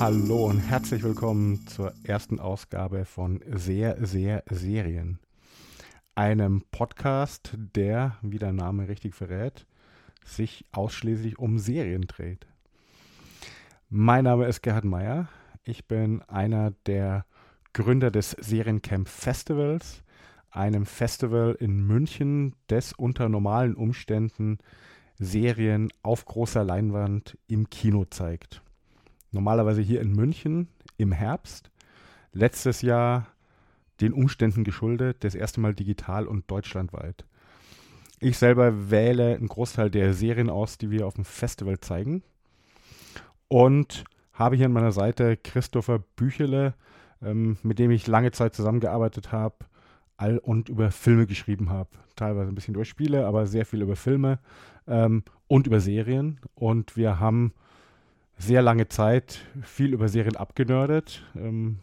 Hallo und herzlich willkommen zur ersten Ausgabe von Sehr, sehr Serien. Einem Podcast, der, wie der Name richtig verrät, sich ausschließlich um Serien dreht. Mein Name ist Gerhard Meyer. Ich bin einer der Gründer des Seriencamp Festivals, einem Festival in München, das unter normalen Umständen Serien auf großer Leinwand im Kino zeigt normalerweise hier in München im Herbst. Letztes Jahr den Umständen geschuldet, das erste Mal digital und deutschlandweit. Ich selber wähle einen Großteil der Serien aus, die wir auf dem Festival zeigen. Und habe hier an meiner Seite Christopher Büchele, ähm, mit dem ich lange Zeit zusammengearbeitet habe all und über Filme geschrieben habe. Teilweise ein bisschen über Spiele, aber sehr viel über Filme ähm, und über Serien. Und wir haben sehr lange Zeit viel über Serien abgenördet, ähm,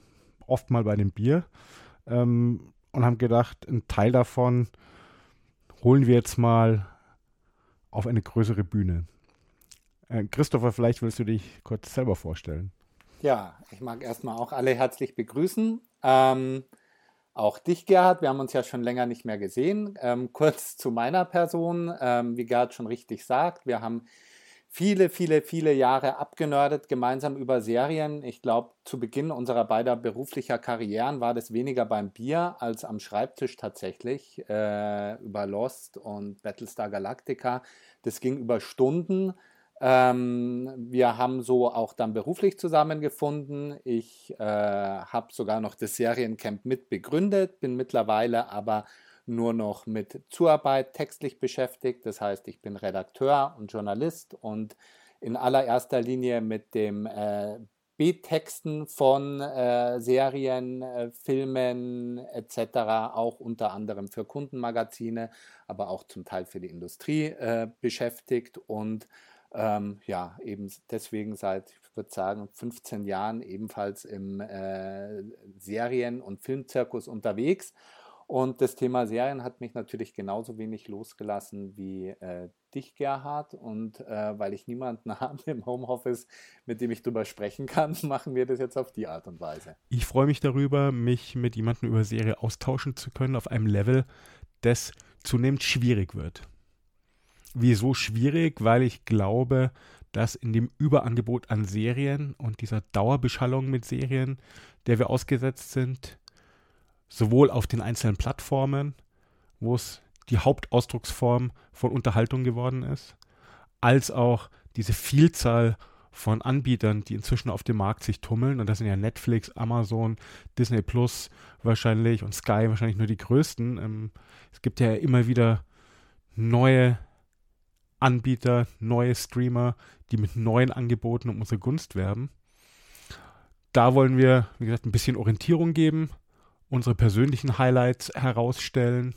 oft mal bei einem Bier ähm, und haben gedacht, einen Teil davon holen wir jetzt mal auf eine größere Bühne. Äh, Christopher, vielleicht willst du dich kurz selber vorstellen. Ja, ich mag erstmal auch alle herzlich begrüßen. Ähm, auch dich, Gerhard. Wir haben uns ja schon länger nicht mehr gesehen. Ähm, kurz zu meiner Person. Ähm, wie Gerhard schon richtig sagt, wir haben viele, viele, viele Jahre abgenördet, gemeinsam über Serien. Ich glaube, zu Beginn unserer beider beruflicher Karrieren war das weniger beim Bier als am Schreibtisch tatsächlich, äh, über Lost und Battlestar Galactica. Das ging über Stunden. Ähm, wir haben so auch dann beruflich zusammengefunden. Ich äh, habe sogar noch das Seriencamp mit begründet, bin mittlerweile aber nur noch mit Zuarbeit textlich beschäftigt. Das heißt, ich bin Redakteur und Journalist und in allererster Linie mit dem äh, B-Texten von äh, Serien, äh, Filmen etc., auch unter anderem für Kundenmagazine, aber auch zum Teil für die Industrie äh, beschäftigt und ähm, ja, eben deswegen seit, ich würde sagen, 15 Jahren ebenfalls im äh, Serien- und Filmzirkus unterwegs und das Thema Serien hat mich natürlich genauso wenig losgelassen wie äh, dich, Gerhard. Und äh, weil ich niemanden habe im Homeoffice, mit dem ich darüber sprechen kann, machen wir das jetzt auf die Art und Weise. Ich freue mich darüber, mich mit jemandem über Serie austauschen zu können auf einem Level, das zunehmend schwierig wird. Wieso schwierig? Weil ich glaube, dass in dem Überangebot an Serien und dieser Dauerbeschallung mit Serien, der wir ausgesetzt sind, sowohl auf den einzelnen Plattformen, wo es die Hauptausdrucksform von Unterhaltung geworden ist, als auch diese Vielzahl von Anbietern, die inzwischen auf dem Markt sich tummeln. Und das sind ja Netflix, Amazon, Disney Plus wahrscheinlich und Sky wahrscheinlich nur die größten. Ähm, es gibt ja immer wieder neue Anbieter, neue Streamer, die mit neuen Angeboten um unsere Gunst werben. Da wollen wir, wie gesagt, ein bisschen Orientierung geben, unsere persönlichen Highlights herausstellen.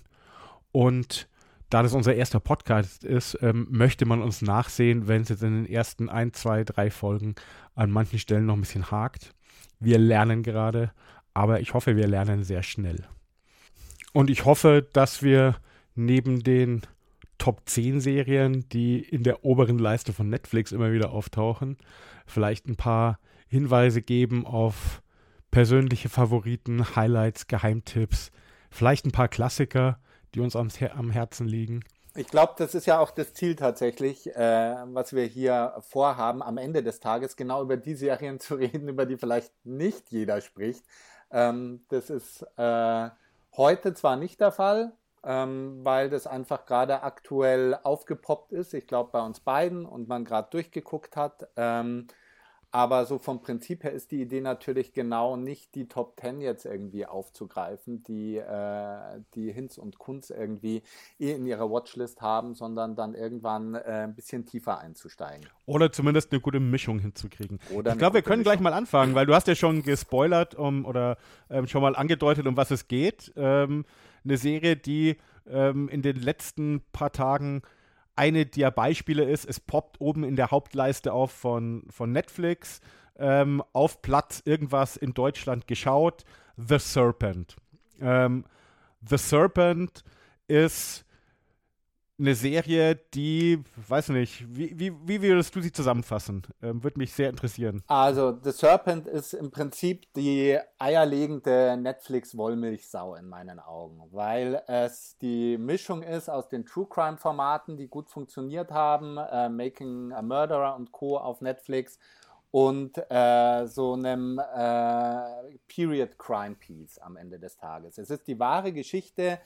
Und da das unser erster Podcast ist, ähm, möchte man uns nachsehen, wenn es jetzt in den ersten ein, zwei, drei Folgen an manchen Stellen noch ein bisschen hakt. Wir lernen gerade, aber ich hoffe, wir lernen sehr schnell. Und ich hoffe, dass wir neben den Top 10 Serien, die in der oberen Leiste von Netflix immer wieder auftauchen, vielleicht ein paar Hinweise geben auf persönliche Favoriten, Highlights, Geheimtipps, vielleicht ein paar Klassiker, die uns am, am Herzen liegen. Ich glaube, das ist ja auch das Ziel tatsächlich, äh, was wir hier vorhaben, am Ende des Tages genau über die Serien zu reden, über die vielleicht nicht jeder spricht. Ähm, das ist äh, heute zwar nicht der Fall, ähm, weil das einfach gerade aktuell aufgepoppt ist. Ich glaube, bei uns beiden und man gerade durchgeguckt hat. Ähm, aber so vom Prinzip her ist die Idee natürlich genau nicht die Top Ten jetzt irgendwie aufzugreifen, die, äh, die Hinz und Kunz irgendwie eh in ihrer Watchlist haben, sondern dann irgendwann äh, ein bisschen tiefer einzusteigen. Oder zumindest eine gute Mischung hinzukriegen. Oder ich glaube, wir können Mischung. gleich mal anfangen, weil du hast ja schon gespoilert um, oder ähm, schon mal angedeutet, um was es geht. Ähm, eine Serie, die ähm, in den letzten paar Tagen eine der Beispiele ist, es poppt oben in der Hauptleiste auf von, von Netflix, ähm, auf Platz irgendwas in Deutschland geschaut, The Serpent. Ähm, The Serpent ist eine Serie, die, weiß nicht, wie, wie, wie würdest du sie zusammenfassen? Ähm, Würde mich sehr interessieren. Also, The Serpent ist im Prinzip die eierlegende Netflix-Wollmilchsau in meinen Augen, weil es die Mischung ist aus den True Crime-Formaten, die gut funktioniert haben, äh, Making a Murderer und Co. auf Netflix und äh, so einem äh, Period Crime Piece am Ende des Tages. Es ist die wahre Geschichte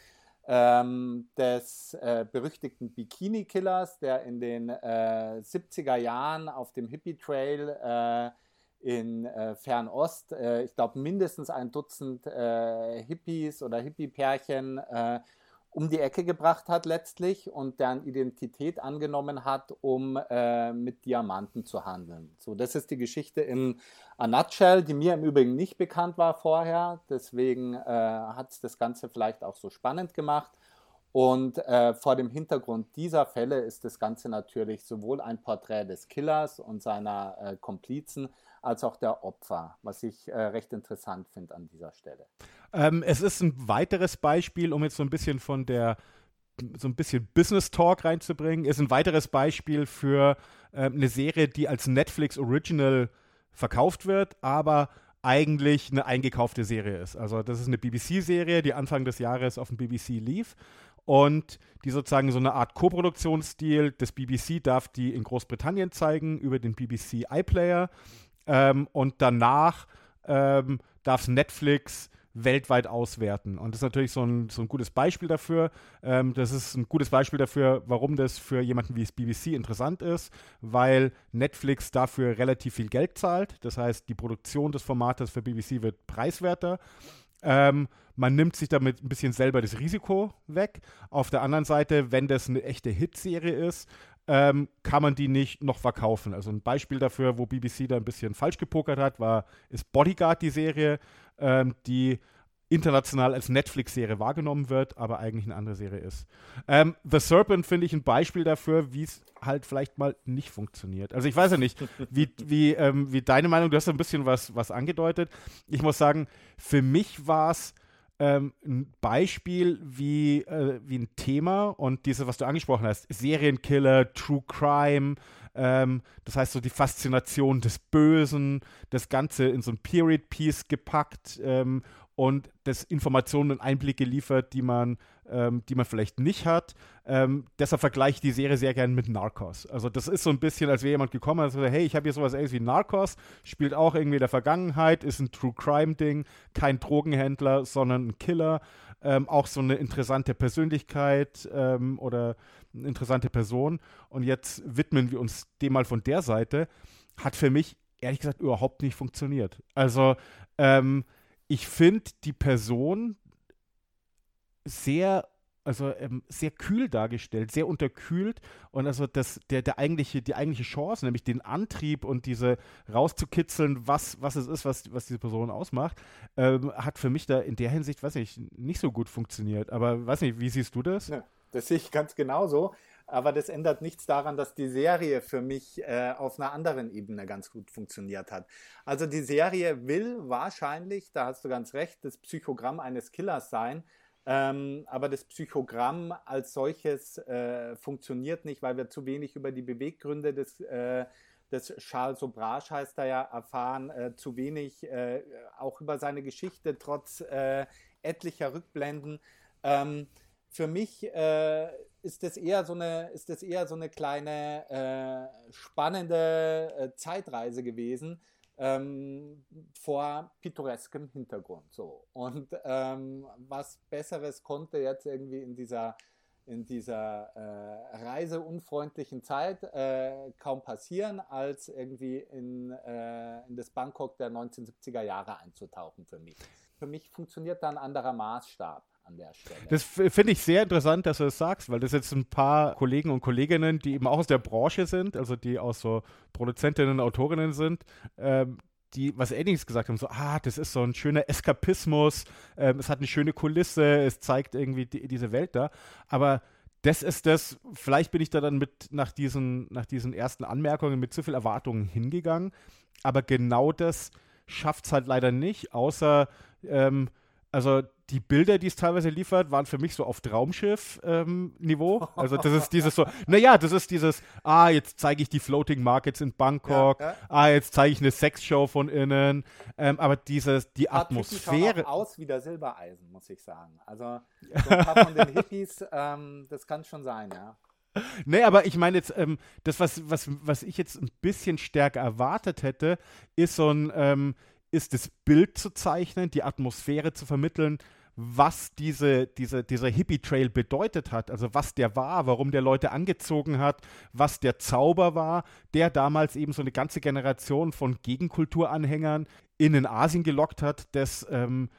ähm, des äh, berüchtigten Bikini-Killers, der in den äh, 70er Jahren auf dem Hippie-Trail äh, in äh, Fernost, äh, ich glaube mindestens ein Dutzend Hippies oder Hippie-Pärchen um die Ecke gebracht hat letztlich und deren Identität angenommen hat, um äh, mit Diamanten zu handeln. So, das ist die Geschichte in a nutshell, die mir im Übrigen nicht bekannt war vorher. Deswegen äh, hat es das Ganze vielleicht auch so spannend gemacht. Und äh, vor dem Hintergrund dieser Fälle ist das Ganze natürlich sowohl ein Porträt des Killers und seiner äh, Komplizen als auch der Opfer, was ich äh, recht interessant finde an dieser Stelle. Ähm, es ist ein weiteres Beispiel, um jetzt so ein bisschen von der so ein bisschen Business Talk reinzubringen, ist ein weiteres Beispiel für äh, eine Serie, die als Netflix Original verkauft wird, aber eigentlich eine eingekaufte Serie ist. Also das ist eine BBC-Serie, die Anfang des Jahres auf dem BBC lief und die sozusagen so eine Art Co-Produktionsstil des BBC darf die in Großbritannien zeigen über den BBC iPlayer ähm, und danach ähm, darf Netflix weltweit auswerten. Und das ist natürlich so ein, so ein gutes Beispiel dafür. Ähm, das ist ein gutes Beispiel dafür, warum das für jemanden wie das BBC interessant ist, weil Netflix dafür relativ viel Geld zahlt. Das heißt, die Produktion des Formates für BBC wird preiswerter. Ähm, man nimmt sich damit ein bisschen selber das Risiko weg. Auf der anderen Seite, wenn das eine echte Hitserie ist, ähm, kann man die nicht noch verkaufen. Also ein Beispiel dafür, wo BBC da ein bisschen falsch gepokert hat, war, ist Bodyguard die Serie, ähm, die international als Netflix-Serie wahrgenommen wird, aber eigentlich eine andere Serie ist. Ähm, The Serpent finde ich ein Beispiel dafür, wie es halt vielleicht mal nicht funktioniert. Also ich weiß ja nicht, wie, wie, ähm, wie deine Meinung, du hast ein bisschen was, was angedeutet. Ich muss sagen, für mich war es ähm, ein Beispiel wie, äh, wie ein Thema und diese, was du angesprochen hast, Serienkiller, True Crime, ähm, das heißt so die Faszination des Bösen, das Ganze in so ein Period-Piece gepackt ähm, und das Informationen und Einblicke liefert, die man, ähm, die man vielleicht nicht hat. Ähm, deshalb vergleiche ich die Serie sehr gern mit Narcos. Also das ist so ein bisschen, als wäre jemand gekommen und sagt, hey, ich habe hier sowas ähnliches wie Narcos, spielt auch irgendwie in der Vergangenheit, ist ein True Crime Ding, kein Drogenhändler, sondern ein Killer. Ähm, auch so eine interessante Persönlichkeit ähm, oder eine interessante Person. Und jetzt widmen wir uns dem mal von der Seite. Hat für mich ehrlich gesagt überhaupt nicht funktioniert. Also ähm, ich finde die Person sehr also ähm, sehr kühl dargestellt, sehr unterkühlt und also das, der, der eigentliche, die eigentliche Chance, nämlich den Antrieb und diese rauszukitzeln, was, was es ist, was, was diese Person ausmacht, ähm, hat für mich da in der Hinsicht, weiß ich, nicht so gut funktioniert. Aber weiß nicht, wie siehst du das? Ja, das sehe ich ganz genauso. Aber das ändert nichts daran, dass die Serie für mich äh, auf einer anderen Ebene ganz gut funktioniert hat. Also die Serie will wahrscheinlich, da hast du ganz recht, das Psychogramm eines Killers sein. Ähm, aber das Psychogramm als solches äh, funktioniert nicht, weil wir zu wenig über die Beweggründe des, äh, des Charles Sobrage heißt er ja erfahren, äh, zu wenig äh, auch über seine Geschichte trotz äh, etlicher Rückblenden. Ähm, für mich äh, ist das eher so eine, ist das eher so eine kleine spannende Zeitreise gewesen ähm, vor pittoreskem Hintergrund. So. Und ähm, was Besseres konnte jetzt irgendwie in dieser in dieser äh, reiseunfreundlichen Zeit äh, kaum passieren, als irgendwie in, äh, in das Bangkok der 1970er Jahre einzutauchen für mich. Für mich funktioniert da ein anderer Maßstab an der Stelle. Das finde ich sehr interessant, dass du das sagst, weil das jetzt ein paar Kollegen und Kolleginnen, die eben auch aus der Branche sind, also die auch so Produzentinnen und Autorinnen sind, ähm, die was Ähnliches gesagt haben, so, ah, das ist so ein schöner Eskapismus, ähm, es hat eine schöne Kulisse, es zeigt irgendwie die, diese Welt da, aber das ist das, vielleicht bin ich da dann mit nach diesen, nach diesen ersten Anmerkungen mit zu viel Erwartungen hingegangen, aber genau das schafft es halt leider nicht, außer ähm, also die Bilder, die es teilweise liefert, waren für mich so auf Traumschiff-Niveau. Ähm, also das ist dieses so, naja, das ist dieses, ah, jetzt zeige ich die Floating Markets in Bangkok, ja, ja. ah, jetzt zeige ich eine Sexshow von innen, ähm, aber dieses, die Atmosphäre. Auch aus wie der Silbereisen, muss ich sagen. Also so ein paar von den Hippies, ähm, das kann schon sein, ja. Nee, aber ich meine jetzt, ähm, das, was, was, was ich jetzt ein bisschen stärker erwartet hätte, ist so ein, ähm, ist das Bild zu zeichnen, die Atmosphäre zu vermitteln, was diese, diese, dieser Hippie-Trail bedeutet hat, also was der war, warum der Leute angezogen hat, was der Zauber war, der damals eben so eine ganze Generation von Gegenkulturanhängern in Asien gelockt hat, das ähm,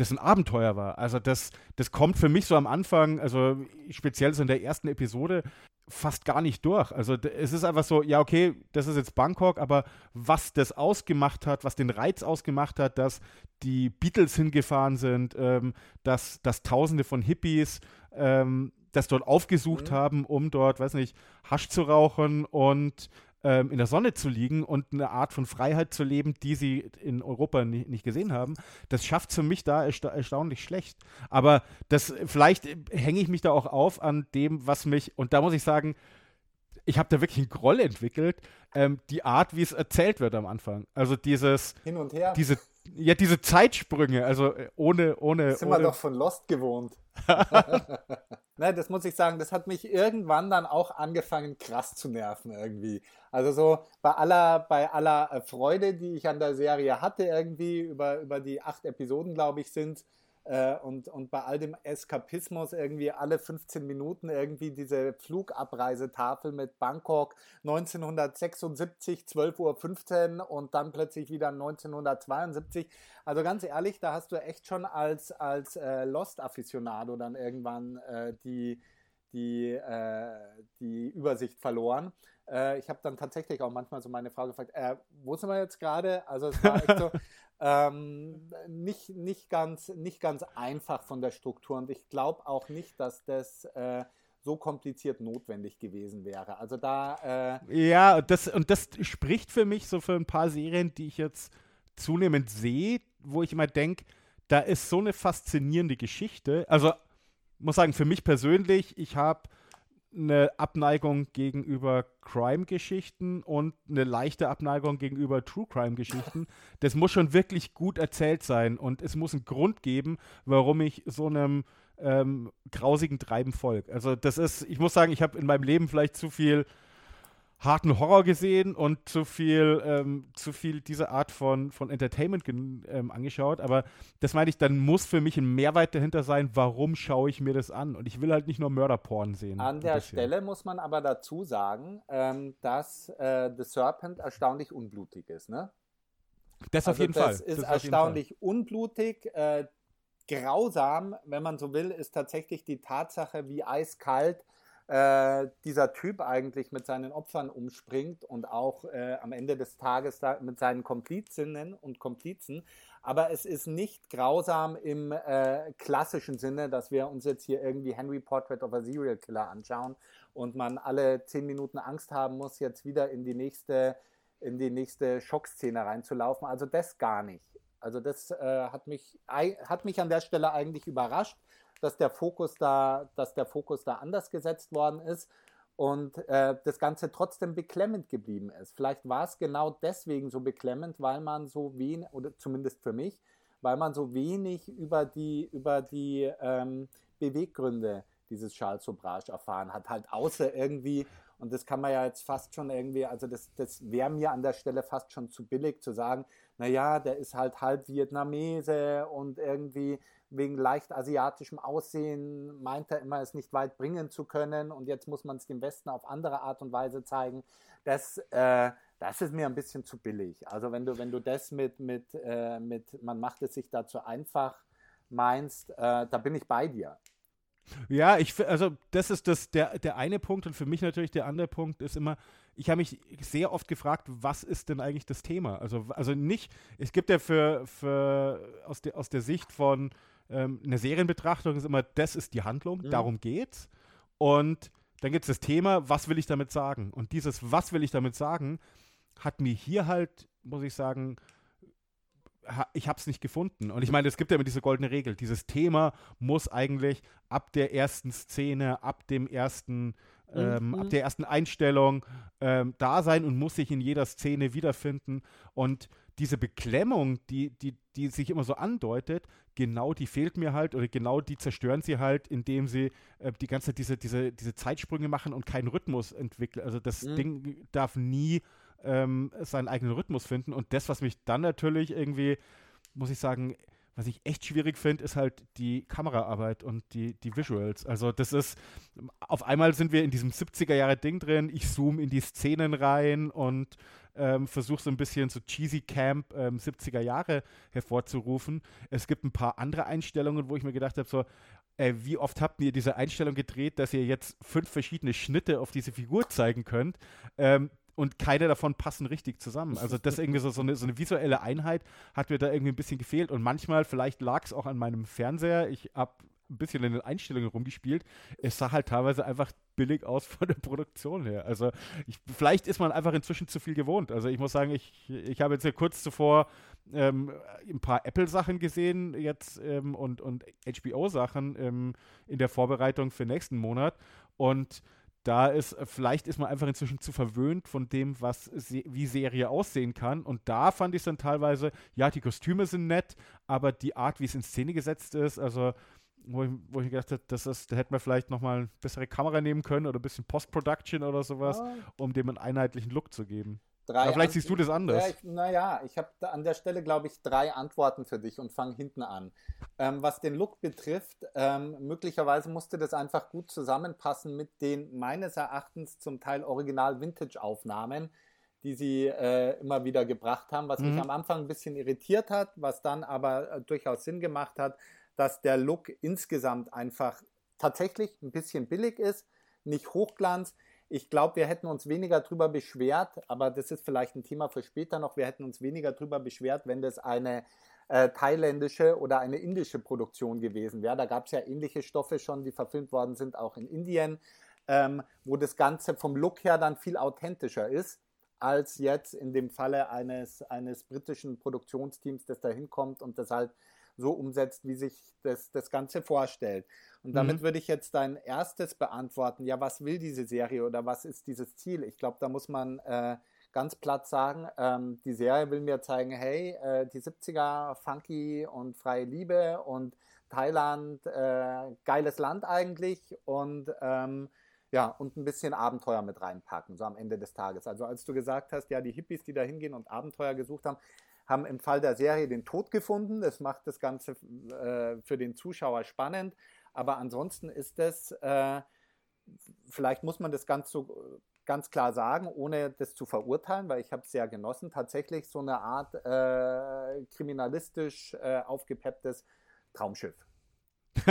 das ein Abenteuer war. Also das, das kommt für mich so am Anfang, also speziell so in der ersten Episode, fast gar nicht durch. Also es ist einfach so, ja, okay, das ist jetzt Bangkok, aber was das ausgemacht hat, was den Reiz ausgemacht hat, dass die Beatles hingefahren sind, ähm, dass, dass Tausende von Hippies ähm, das dort aufgesucht mhm. haben, um dort, weiß nicht, Hasch zu rauchen und ähm, in der Sonne zu liegen und eine Art von Freiheit zu leben, die sie in Europa nie, nicht gesehen haben, das schafft für mich da ersta erstaunlich schlecht. Aber das vielleicht hänge ich mich da auch auf an dem, was mich, und da muss ich sagen, ich habe da wirklich einen Groll entwickelt, ähm, die Art, wie es erzählt wird am Anfang. Also dieses Hin und her. Diese, ja, diese Zeitsprünge, also äh, ohne, ohne. Das sind ohne, wir doch von Lost gewohnt. ne, das muss ich sagen, das hat mich irgendwann dann auch angefangen, krass zu nerven irgendwie. Also so bei aller, bei aller äh, Freude, die ich an der Serie hatte, irgendwie, über, über die acht Episoden, glaube ich, sind äh, und, und bei all dem Eskapismus irgendwie alle 15 Minuten irgendwie diese Flugabreisetafel mit Bangkok 1976, 12.15 Uhr und dann plötzlich wieder 1972. Also ganz ehrlich, da hast du echt schon als, als äh, Lost-Afficionado dann irgendwann äh, die, die, äh, die Übersicht verloren. Äh, ich habe dann tatsächlich auch manchmal so meine Frage gefragt, äh, wo sind wir jetzt gerade? Also es war echt so, ähm, nicht, nicht, ganz, nicht ganz einfach von der Struktur und ich glaube auch nicht, dass das äh, so kompliziert notwendig gewesen wäre. Also da. Äh ja, das, und das spricht für mich so für ein paar Serien, die ich jetzt zunehmend sehe, wo ich immer denke, da ist so eine faszinierende Geschichte. Also, muss sagen, für mich persönlich, ich habe eine Abneigung gegenüber Crime-Geschichten und eine leichte Abneigung gegenüber True Crime-Geschichten. Das muss schon wirklich gut erzählt sein und es muss einen Grund geben, warum ich so einem ähm, grausigen Treiben folge. Also das ist, ich muss sagen, ich habe in meinem Leben vielleicht zu viel harten Horror gesehen und zu viel, ähm, zu viel diese Art von, von Entertainment ähm, angeschaut. Aber das meine ich, dann muss für mich ein Mehrwert dahinter sein, warum schaue ich mir das an? Und ich will halt nicht nur Mörderporn sehen. An der Stelle muss man aber dazu sagen, ähm, dass äh, The Serpent erstaunlich unblutig ist, ne? Das also auf jeden das Fall. Ist das ist erstaunlich unblutig. Äh, grausam, wenn man so will, ist tatsächlich die Tatsache, wie eiskalt äh, dieser Typ eigentlich mit seinen Opfern umspringt und auch äh, am Ende des Tages mit seinen Komplizinnen und Komplizen. Aber es ist nicht grausam im äh, klassischen Sinne, dass wir uns jetzt hier irgendwie Henry Portrait of a Serial Killer anschauen und man alle zehn Minuten Angst haben muss, jetzt wieder in die nächste, in die nächste Schockszene reinzulaufen. Also das gar nicht. Also das äh, hat, mich, hat mich an der Stelle eigentlich überrascht dass der Fokus da, dass der Fokus da anders gesetzt worden ist und äh, das Ganze trotzdem beklemmend geblieben ist. Vielleicht war es genau deswegen so beklemmend, weil man so wenig, oder zumindest für mich, weil man so wenig über die, über die ähm, Beweggründe dieses Charles Sobrage erfahren hat. Halt außer irgendwie, und das kann man ja jetzt fast schon irgendwie, also das, das wäre mir an der Stelle fast schon zu billig zu sagen, naja, der ist halt halb Vietnamese und irgendwie wegen leicht asiatischem Aussehen meint er immer, es nicht weit bringen zu können und jetzt muss man es dem Westen auf andere Art und Weise zeigen. Das, äh, das ist mir ein bisschen zu billig. Also wenn du, wenn du das mit, mit, äh, mit man macht es sich dazu einfach meinst, äh, da bin ich bei dir. Ja, ich also das ist das der der eine Punkt und für mich natürlich der andere Punkt ist immer, ich habe mich sehr oft gefragt, was ist denn eigentlich das Thema? Also also nicht, es gibt ja für für aus der aus der Sicht von ähm, eine Serienbetrachtung ist immer, das ist die Handlung, mhm. darum geht's. Und dann gibt es das Thema, was will ich damit sagen? Und dieses, was will ich damit sagen, hat mir hier halt, muss ich sagen, ich habe es nicht gefunden. Und ich meine, es gibt ja immer diese goldene Regel. Dieses Thema muss eigentlich ab der ersten Szene, ab dem ersten ähm, mhm. ab der ersten Einstellung ähm, da sein und muss sich in jeder Szene wiederfinden. Und diese Beklemmung, die, die, die sich immer so andeutet, genau die fehlt mir halt oder genau die zerstören sie halt, indem sie äh, die ganze Zeit diese, diese, diese Zeitsprünge machen und keinen Rhythmus entwickeln. Also das mhm. Ding darf nie ähm, seinen eigenen Rhythmus finden. Und das, was mich dann natürlich irgendwie, muss ich sagen, was ich echt schwierig finde, ist halt die Kameraarbeit und die, die Visuals. Also das ist, auf einmal sind wir in diesem 70er-Jahre-Ding drin, ich zoome in die Szenen rein und ähm, versuche so ein bisschen so cheesy Camp ähm, 70er Jahre hervorzurufen. Es gibt ein paar andere Einstellungen, wo ich mir gedacht habe, so, wie oft habt ihr diese Einstellung gedreht, dass ihr jetzt fünf verschiedene Schnitte auf diese Figur zeigen könnt? Ähm, und keine davon passen richtig zusammen. Also das irgendwie so, so, eine, so eine visuelle Einheit hat mir da irgendwie ein bisschen gefehlt und manchmal, vielleicht lag es auch an meinem Fernseher, ich habe ein bisschen in den Einstellungen rumgespielt. Es sah halt teilweise einfach billig aus von der Produktion her. Also ich, vielleicht ist man einfach inzwischen zu viel gewohnt. Also ich muss sagen, ich, ich habe jetzt ja kurz zuvor ähm, ein paar Apple-Sachen gesehen jetzt ähm, und, und HBO-Sachen ähm, in der Vorbereitung für nächsten Monat und da ist, vielleicht ist man einfach inzwischen zu verwöhnt von dem, was se wie Serie aussehen kann. Und da fand ich es dann teilweise, ja, die Kostüme sind nett, aber die Art, wie es in Szene gesetzt ist, also wo ich, wo ich gedacht habe, das ist, da hätten wir vielleicht nochmal eine bessere Kamera nehmen können oder ein bisschen Post-Production oder sowas, ja. um dem einen einheitlichen Look zu geben. Drei Aber vielleicht siehst du das anders. Ja, naja, ich habe an der Stelle, glaube ich, drei Antworten für dich und fange hinten an. Ähm, was den Look betrifft, ähm, möglicherweise musste das einfach gut zusammenpassen mit den meines Erachtens zum Teil Original-Vintage-Aufnahmen, die sie äh, immer wieder gebracht haben, was mhm. mich am Anfang ein bisschen irritiert hat, was dann aber äh, durchaus Sinn gemacht hat, dass der Look insgesamt einfach tatsächlich ein bisschen billig ist, nicht Hochglanz. Ich glaube, wir hätten uns weniger drüber beschwert, aber das ist vielleicht ein Thema für später noch. Wir hätten uns weniger drüber beschwert, wenn das eine äh, thailändische oder eine indische Produktion gewesen wäre. Da gab es ja ähnliche Stoffe schon, die verfilmt worden sind, auch in Indien, ähm, wo das Ganze vom Look her dann viel authentischer ist als jetzt in dem Falle eines, eines britischen Produktionsteams, das da hinkommt und das halt so umsetzt, wie sich das, das Ganze vorstellt. Und damit mhm. würde ich jetzt dein erstes beantworten. Ja, was will diese Serie oder was ist dieses Ziel? Ich glaube, da muss man äh, ganz platt sagen, ähm, die Serie will mir zeigen, hey, äh, die 70er, funky und freie Liebe und Thailand, äh, geiles Land eigentlich und ähm, ja, und ein bisschen Abenteuer mit reinpacken, so am Ende des Tages. Also als du gesagt hast, ja, die Hippies, die da hingehen und Abenteuer gesucht haben, haben im Fall der Serie den Tod gefunden. Das macht das Ganze äh, für den Zuschauer spannend. Aber ansonsten ist es, äh, vielleicht muss man das ganz so ganz klar sagen, ohne das zu verurteilen, weil ich habe es sehr genossen, tatsächlich so eine Art äh, kriminalistisch äh, aufgepepptes Traumschiff.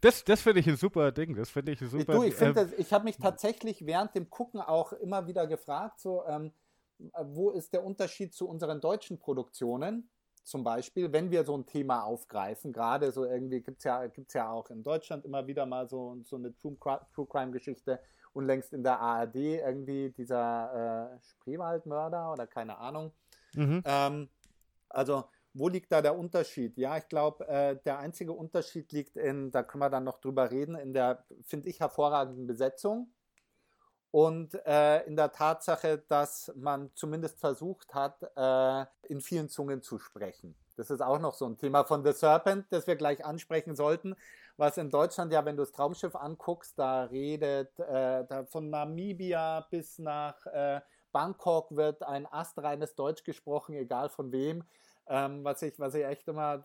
das das finde ich ein super Ding. Das finde ich super. Du, ich, ähm, ich habe mich tatsächlich während dem Gucken auch immer wieder gefragt, so, ähm, wo ist der Unterschied zu unseren deutschen Produktionen? Zum Beispiel, wenn wir so ein Thema aufgreifen, gerade so irgendwie gibt es ja, gibt's ja auch in Deutschland immer wieder mal so, so eine True, True Crime-Geschichte und längst in der ARD irgendwie dieser äh, Spreewaldmörder oder keine Ahnung. Mhm. Ähm, also, wo liegt da der Unterschied? Ja, ich glaube, äh, der einzige Unterschied liegt in, da können wir dann noch drüber reden, in der, finde ich, hervorragenden Besetzung und äh, in der Tatsache, dass man zumindest versucht hat, äh, in vielen Zungen zu sprechen. Das ist auch noch so ein Thema von The Serpent, das wir gleich ansprechen sollten, was in Deutschland ja, wenn du das Traumschiff anguckst, da redet äh, da von Namibia bis nach äh, Bangkok wird ein astreines Deutsch gesprochen, egal von wem. Ähm, was ich, was ich echt immer,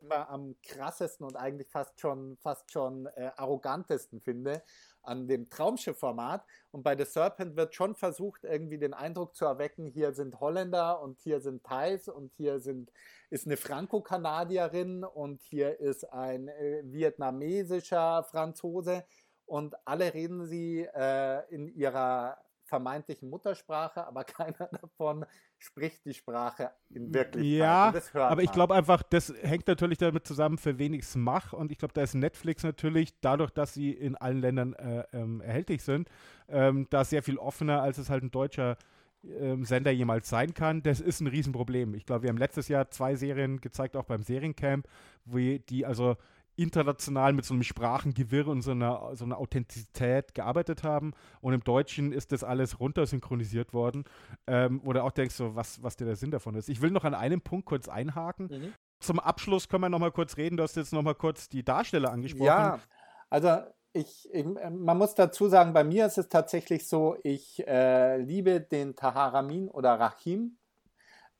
immer am krassesten und eigentlich fast schon, fast schon äh, arrogantesten finde an dem Traumschiff-Format. Und bei The Serpent wird schon versucht, irgendwie den Eindruck zu erwecken, hier sind Holländer und hier sind Thais und hier sind, ist eine Franco-Kanadierin und hier ist ein äh, vietnamesischer Franzose. Und alle reden sie äh, in ihrer vermeintlichen Muttersprache, aber keiner davon spricht die Sprache in Wirklichkeit. Ja, aber ich glaube einfach, das hängt natürlich damit zusammen, für wen ich es mache. Und ich glaube, da ist Netflix natürlich, dadurch, dass sie in allen Ländern äh, ähm, erhältlich sind, ähm, da sehr viel offener, als es halt ein deutscher ähm, Sender jemals sein kann, das ist ein Riesenproblem. Ich glaube, wir haben letztes Jahr zwei Serien gezeigt, auch beim Seriencamp, wie die also international mit so einem Sprachengewirr und so einer, so einer Authentizität gearbeitet haben. Und im Deutschen ist das alles runtersynchronisiert worden. Ähm, du auch denkst, so, was, was der Sinn davon ist. Ich will noch an einem Punkt kurz einhaken. Mhm. Zum Abschluss können wir noch mal kurz reden. Du hast jetzt noch mal kurz die Darsteller angesprochen. Ja, also ich, ich, man muss dazu sagen, bei mir ist es tatsächlich so, ich äh, liebe den Taharamin oder Rahim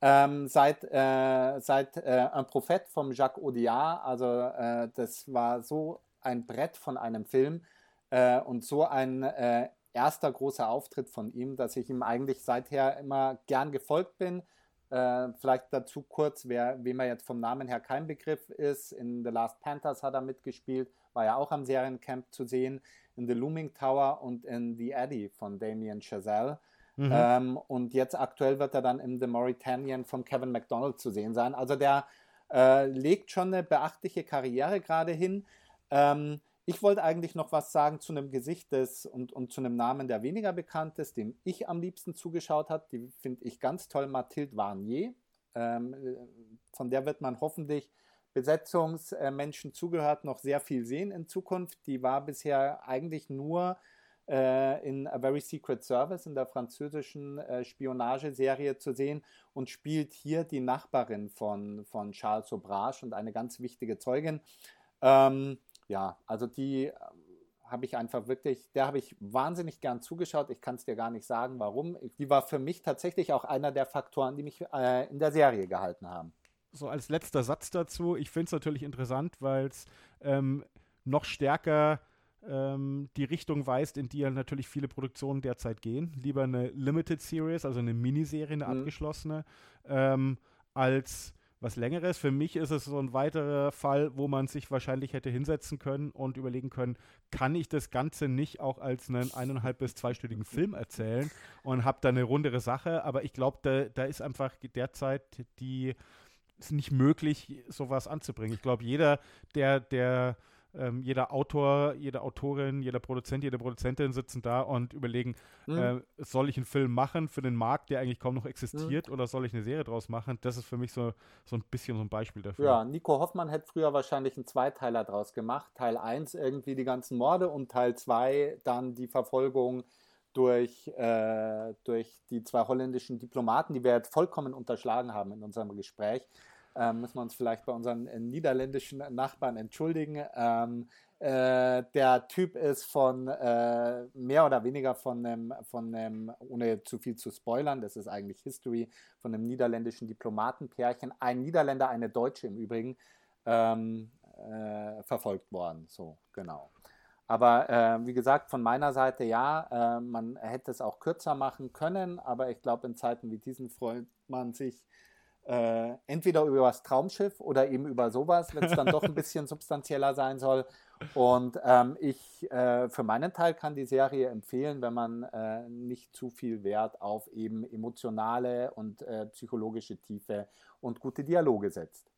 ähm, seit äh, seit äh, Un Prophet vom Jacques Audiard. Also äh, das war so ein Brett von einem Film äh, und so ein äh, erster großer Auftritt von ihm, dass ich ihm eigentlich seither immer gern gefolgt bin. Äh, vielleicht dazu kurz, wer, wem er jetzt vom Namen her kein Begriff ist. In The Last Panthers hat er mitgespielt, war ja auch am Seriencamp zu sehen. In The Looming Tower und in The Eddie von Damien Chazelle. Mhm. Ähm, und jetzt aktuell wird er dann im The Mauritanian von Kevin McDonald zu sehen sein. Also der äh, legt schon eine beachtliche Karriere gerade hin. Ähm, ich wollte eigentlich noch was sagen zu einem Gesicht des und, und zu einem Namen, der weniger bekannt ist, dem ich am liebsten zugeschaut habe. Die finde ich ganz toll, Mathilde Varnier. Ähm, von der wird man hoffentlich Besetzungsmenschen zugehört noch sehr viel sehen in Zukunft. Die war bisher eigentlich nur äh, in A Very Secret Service, in der französischen äh, Spionageserie zu sehen und spielt hier die Nachbarin von, von Charles Sobrage und eine ganz wichtige Zeugin. Ähm, ja, also die äh, habe ich einfach wirklich, der habe ich wahnsinnig gern zugeschaut. Ich kann es dir gar nicht sagen, warum. Die war für mich tatsächlich auch einer der Faktoren, die mich äh, in der Serie gehalten haben. So als letzter Satz dazu, ich finde es natürlich interessant, weil es ähm, noch stärker ähm, die Richtung weist, in die ja natürlich viele Produktionen derzeit gehen. Lieber eine Limited Series, also eine Miniserie, eine mhm. abgeschlossene, ähm, als was längeres. Für mich ist es so ein weiterer Fall, wo man sich wahrscheinlich hätte hinsetzen können und überlegen können, kann ich das Ganze nicht auch als einen eineinhalb bis zweistündigen Film erzählen und habe da eine rundere Sache. Aber ich glaube, da, da ist einfach derzeit die ist nicht möglich, sowas anzubringen. Ich glaube, jeder, der, der ähm, jeder Autor, jede Autorin, jeder Produzent, jede Produzentin sitzen da und überlegen, mhm. äh, soll ich einen Film machen für den Markt, der eigentlich kaum noch existiert, mhm. oder soll ich eine Serie draus machen? Das ist für mich so, so ein bisschen so ein Beispiel dafür. Ja, Nico Hoffmann hätte früher wahrscheinlich einen Zweiteiler draus gemacht. Teil 1 irgendwie die ganzen Morde und Teil 2 dann die Verfolgung durch, äh, durch die zwei holländischen Diplomaten, die wir jetzt vollkommen unterschlagen haben in unserem Gespräch ähm, müssen wir uns vielleicht bei unseren äh, niederländischen Nachbarn entschuldigen. Ähm, äh, der Typ ist von äh, mehr oder weniger von einem, von einem, ohne zu viel zu spoilern, das ist eigentlich History, von einem niederländischen Diplomatenpärchen, ein Niederländer, eine Deutsche im Übrigen, ähm, äh, verfolgt worden. So, genau. Aber äh, wie gesagt, von meiner Seite ja, äh, man hätte es auch kürzer machen können, aber ich glaube, in Zeiten wie diesen freut man sich äh, entweder über das Traumschiff oder eben über sowas, wenn es dann doch ein bisschen substanzieller sein soll. Und ähm, ich äh, für meinen Teil kann die Serie empfehlen, wenn man äh, nicht zu viel Wert auf eben emotionale und äh, psychologische Tiefe und gute Dialoge setzt.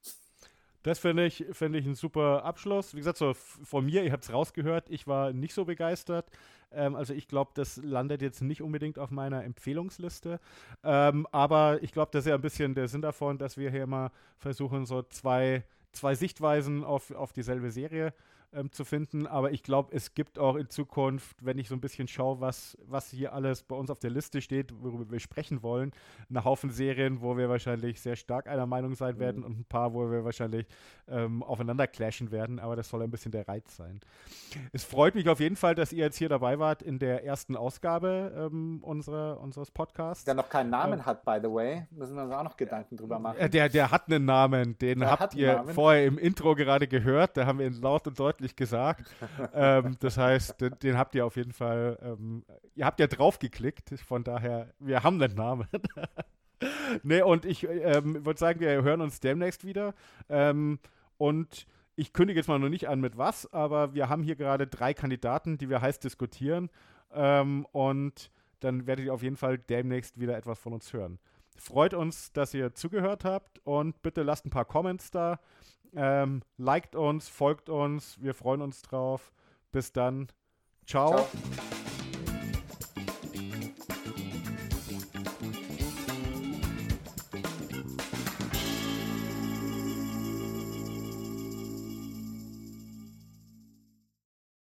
Das finde ich, find ich ein super Abschluss. Wie gesagt, so von mir, ihr habt es rausgehört, ich war nicht so begeistert. Ähm, also ich glaube, das landet jetzt nicht unbedingt auf meiner Empfehlungsliste. Ähm, aber ich glaube, das ist ja ein bisschen der Sinn davon, dass wir hier mal versuchen, so zwei, zwei Sichtweisen auf, auf dieselbe Serie ähm, zu finden. Aber ich glaube, es gibt auch in Zukunft, wenn ich so ein bisschen schaue, was, was hier alles bei uns auf der Liste steht, worüber wir sprechen wollen, einen Haufen Serien, wo wir wahrscheinlich sehr stark einer Meinung sein mhm. werden und ein paar, wo wir wahrscheinlich ähm, aufeinander clashen werden. Aber das soll ein bisschen der Reiz sein. Es freut mich auf jeden Fall, dass ihr jetzt hier dabei wart in der ersten Ausgabe ähm, unserer, unseres Podcasts. Der noch keinen Namen ähm, hat, by the way. Müssen wir uns auch noch Gedanken drüber machen. Der, der hat einen Namen. Den der habt ihr Namen. vorher im Intro gerade gehört. Da haben wir ihn laut und deutlich deutlich gesagt. ähm, das heißt, den, den, habt ihr auf jeden Fall, ähm, ihr habt ja drauf geklickt, von daher, wir haben den Namen. nee, und ich ähm, würde sagen, wir hören uns demnächst wieder. Ähm, und ich kündige jetzt mal noch nicht an mit was, aber wir haben hier gerade drei Kandidaten, die wir heiß diskutieren. Ähm, und dann werdet ihr auf jeden Fall demnächst wieder etwas von uns hören. Freut uns, dass ihr zugehört habt und bitte lasst ein paar Comments da. Ähm, liked uns, folgt uns, wir freuen uns drauf. Bis dann. Ciao. Ciao.